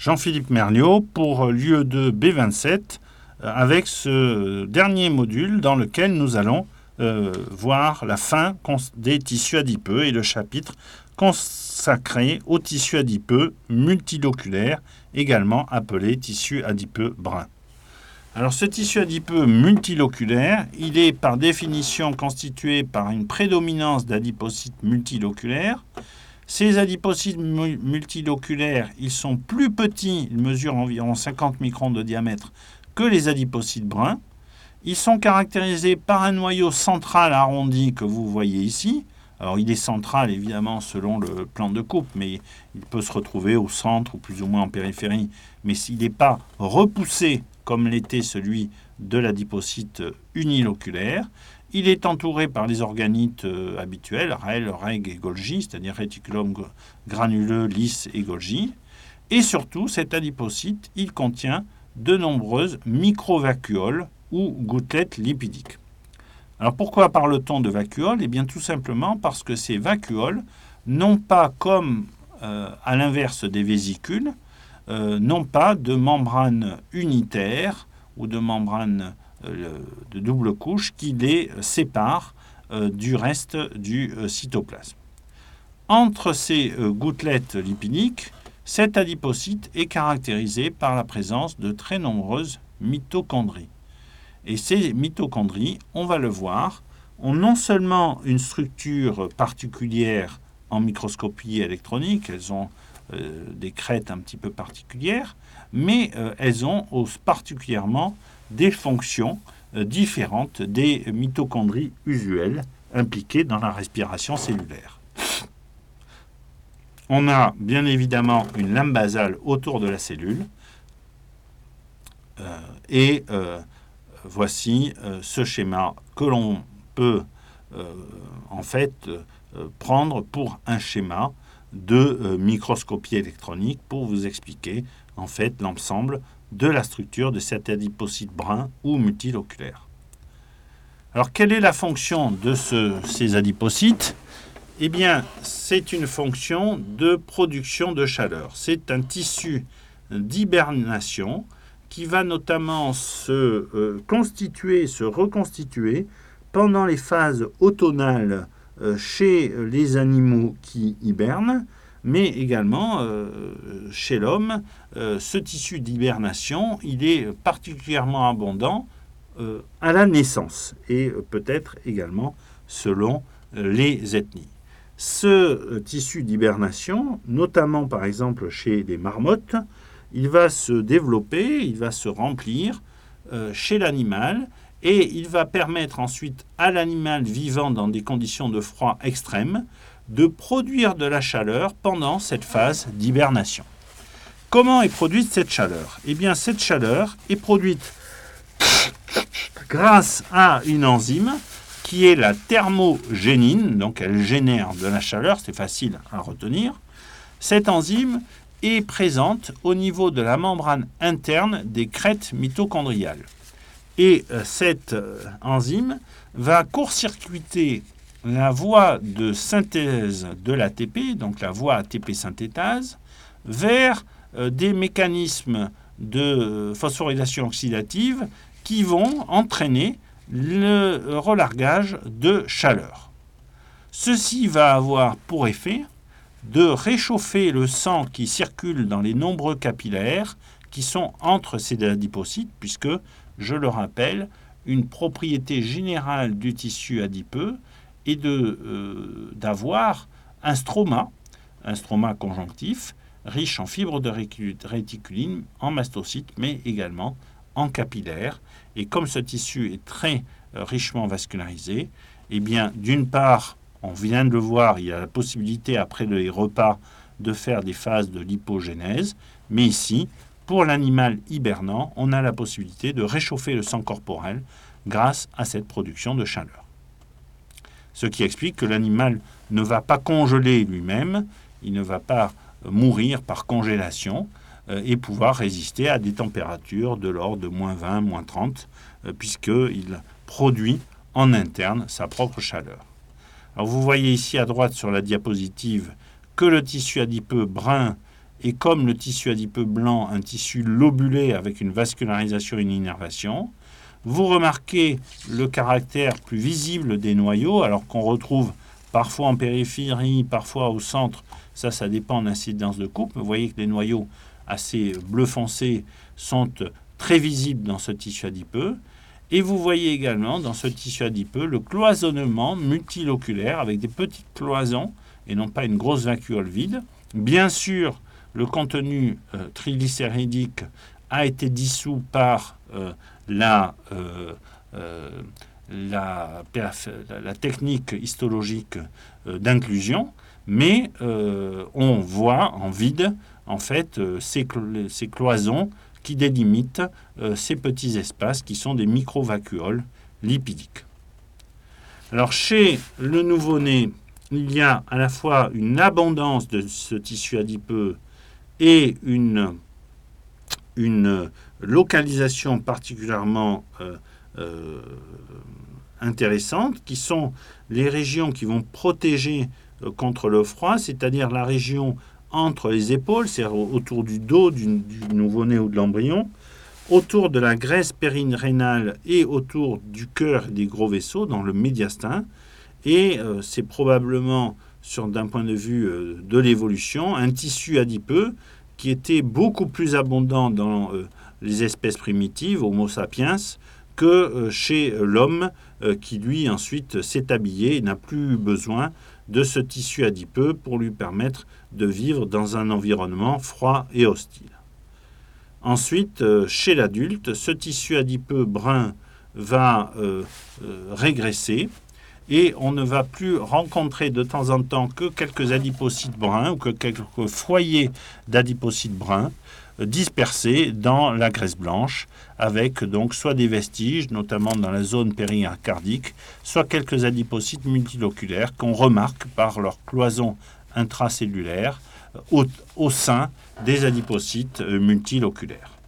Jean-Philippe Merliot pour l'UE2 B27 avec ce dernier module dans lequel nous allons voir la fin des tissus adipeux et le chapitre consacré aux tissus adipeux multiloculaires, également appelé tissu adipeux brun. Alors ce tissu adipeux multiloculaire, il est par définition constitué par une prédominance d'adipocytes multiloculaires. Ces adipocytes multiloculaires, ils sont plus petits, ils mesurent environ 50 microns de diamètre que les adipocytes bruns. Ils sont caractérisés par un noyau central arrondi que vous voyez ici. Alors il est central évidemment selon le plan de coupe, mais il peut se retrouver au centre ou plus ou moins en périphérie. Mais s'il n'est pas repoussé comme l'était celui de l'adipocyte uniloculaire. Il est entouré par les organites euh, habituels, REL, REG et Golgi, c'est-à-dire réticulum granuleux, lisse et Golgi. Et surtout, cet adipocyte, il contient de nombreuses microvacuoles ou gouttelettes lipidiques. Alors pourquoi parle-t-on de vacuoles? Eh bien tout simplement parce que ces vacuoles n'ont pas comme euh, à l'inverse des vésicules, euh, non pas de membrane unitaire ou de membrane de double couche qui les sépare euh, du reste du cytoplasme. Entre ces gouttelettes lipidiques, cet adipocyte est caractérisé par la présence de très nombreuses mitochondries. Et ces mitochondries, on va le voir, ont non seulement une structure particulière en microscopie électronique, elles ont euh, des crêtes un petit peu particulières, mais euh, elles ont particulièrement des fonctions euh, différentes des mitochondries usuelles impliquées dans la respiration cellulaire. On a bien évidemment une lame basale autour de la cellule. et voici ce schéma que l'on peut en fait prendre pour un schéma de euh, microscopie électronique pour vous expliquer en fait l'ensemble de la structure de cet adipocyte brun ou multiloculaire. Alors quelle est la fonction de ces adipocytes? Eh bien c'est une fonction de production de chaleur. C'est un tissu d'hibernation qui va notamment se euh, constituer, se reconstituer pendant les phases automnales euh, chez les animaux qui hibernent, mais également euh, chez l'homme. Euh, ce tissu d'hibernation, il est particulièrement abondant à la naissance et peut-être également selon les ethnies. Ce tissu d'hibernation, notamment par exemple chez les marmottes, il va se développer, il va se remplir chez l'animal et il va permettre ensuite à l'animal vivant dans des conditions de froid extrême de produire de la chaleur pendant cette phase d'hibernation. Comment est produite cette chaleur? Eh bien, cette chaleur est produite grâce à une enzyme qui est la thermogénine, donc elle génère de la chaleur, c'est facile à retenir. Cette enzyme est présente au niveau de la membrane interne des crêtes mitochondriales. Et euh, cette euh, enzyme va court-circuiter la voie de synthèse de l'ATP, donc la voie ATP synthétase, vers euh, des mécanismes de phosphorylation oxydative qui vont entraîner le relargage de chaleur. Ceci va avoir pour effet de réchauffer le sang qui circule dans les nombreux capillaires qui sont entre ces adipocytes, puisque je le rappelle, une propriété générale du tissu adipeux est euh, d'avoir un stroma, un stroma conjonctif, riche en fibres de réticuline, en mastocytes, mais également en capillaires. Et comme ce tissu est très euh, richement vascularisé, eh bien, d'une part, on vient de le voir, il y a la possibilité après les repas de faire des phases de lipogénèse, mais ici, pour l'animal hibernant, on a la possibilité de réchauffer le sang corporel grâce à cette production de chaleur. Ce qui explique que l'animal ne va pas congeler lui-même, il ne va pas mourir par congélation euh, et pouvoir résister à des températures de l'ordre de moins 20, moins 30, euh, puisqu'il produit en interne sa propre chaleur. Vous voyez ici à droite sur la diapositive que le tissu adipeux brun est comme le tissu adipeux blanc un tissu lobulé avec une vascularisation et une innervation. Vous remarquez le caractère plus visible des noyaux, alors qu'on retrouve parfois en périphérie, parfois au centre. Ça, ça dépend de l'incidence de coupe. Vous voyez que les noyaux assez bleu foncé sont très visibles dans ce tissu adipeux. Et vous voyez également dans ce tissu adipeux le cloisonnement multiloculaire avec des petites cloisons et non pas une grosse vacuole vide. Bien sûr, le contenu euh, triglycéridique a été dissous par euh, la, euh, la, la, technique histologique d'inclusion, mais on voit en vide en fait ces, ces cloisons qui délimitent ces petits espaces qui sont des microvacuoles lipidiques. Alors chez le nouveau-né, il y a à la fois une abondance de ce tissu adipeux et une, une localisation particulièrement euh, euh, intéressante, qui sont les régions qui vont protéger euh, contre le froid, c'est-à-dire la région entre les épaules, c'est-à-dire autour du dos du, nouveau-né ou de l'embryon, autour de la graisse périnéale et autour du cœur des gros vaisseaux, dans le médiastin, et euh, c'est probablement, d'un point de vue euh, de l'évolution, un tissu adipeux qui était beaucoup plus abondant dans euh, les espèces primitives, Homo sapiens, que chez l'homme, qui lui ensuite s'est habillé et n'a plus besoin de ce tissu adipeux pour lui permettre de vivre dans un environnement froid et hostile. Ensuite, chez l'adulte, ce tissu adipeux brun va régresser et on ne va plus rencontrer de temps en temps que quelques adipocytes bruns ou que quelques foyers d'adipocytes bruns euh, dispersés dans la graisse blanche, avec donc soit des vestiges, notamment dans la zone péricardique, soit quelques adipocytes multiloculaires qu'on remarque par leur cloison intracellulaire euh, au, sein des adipocytes euh, multiloculaires.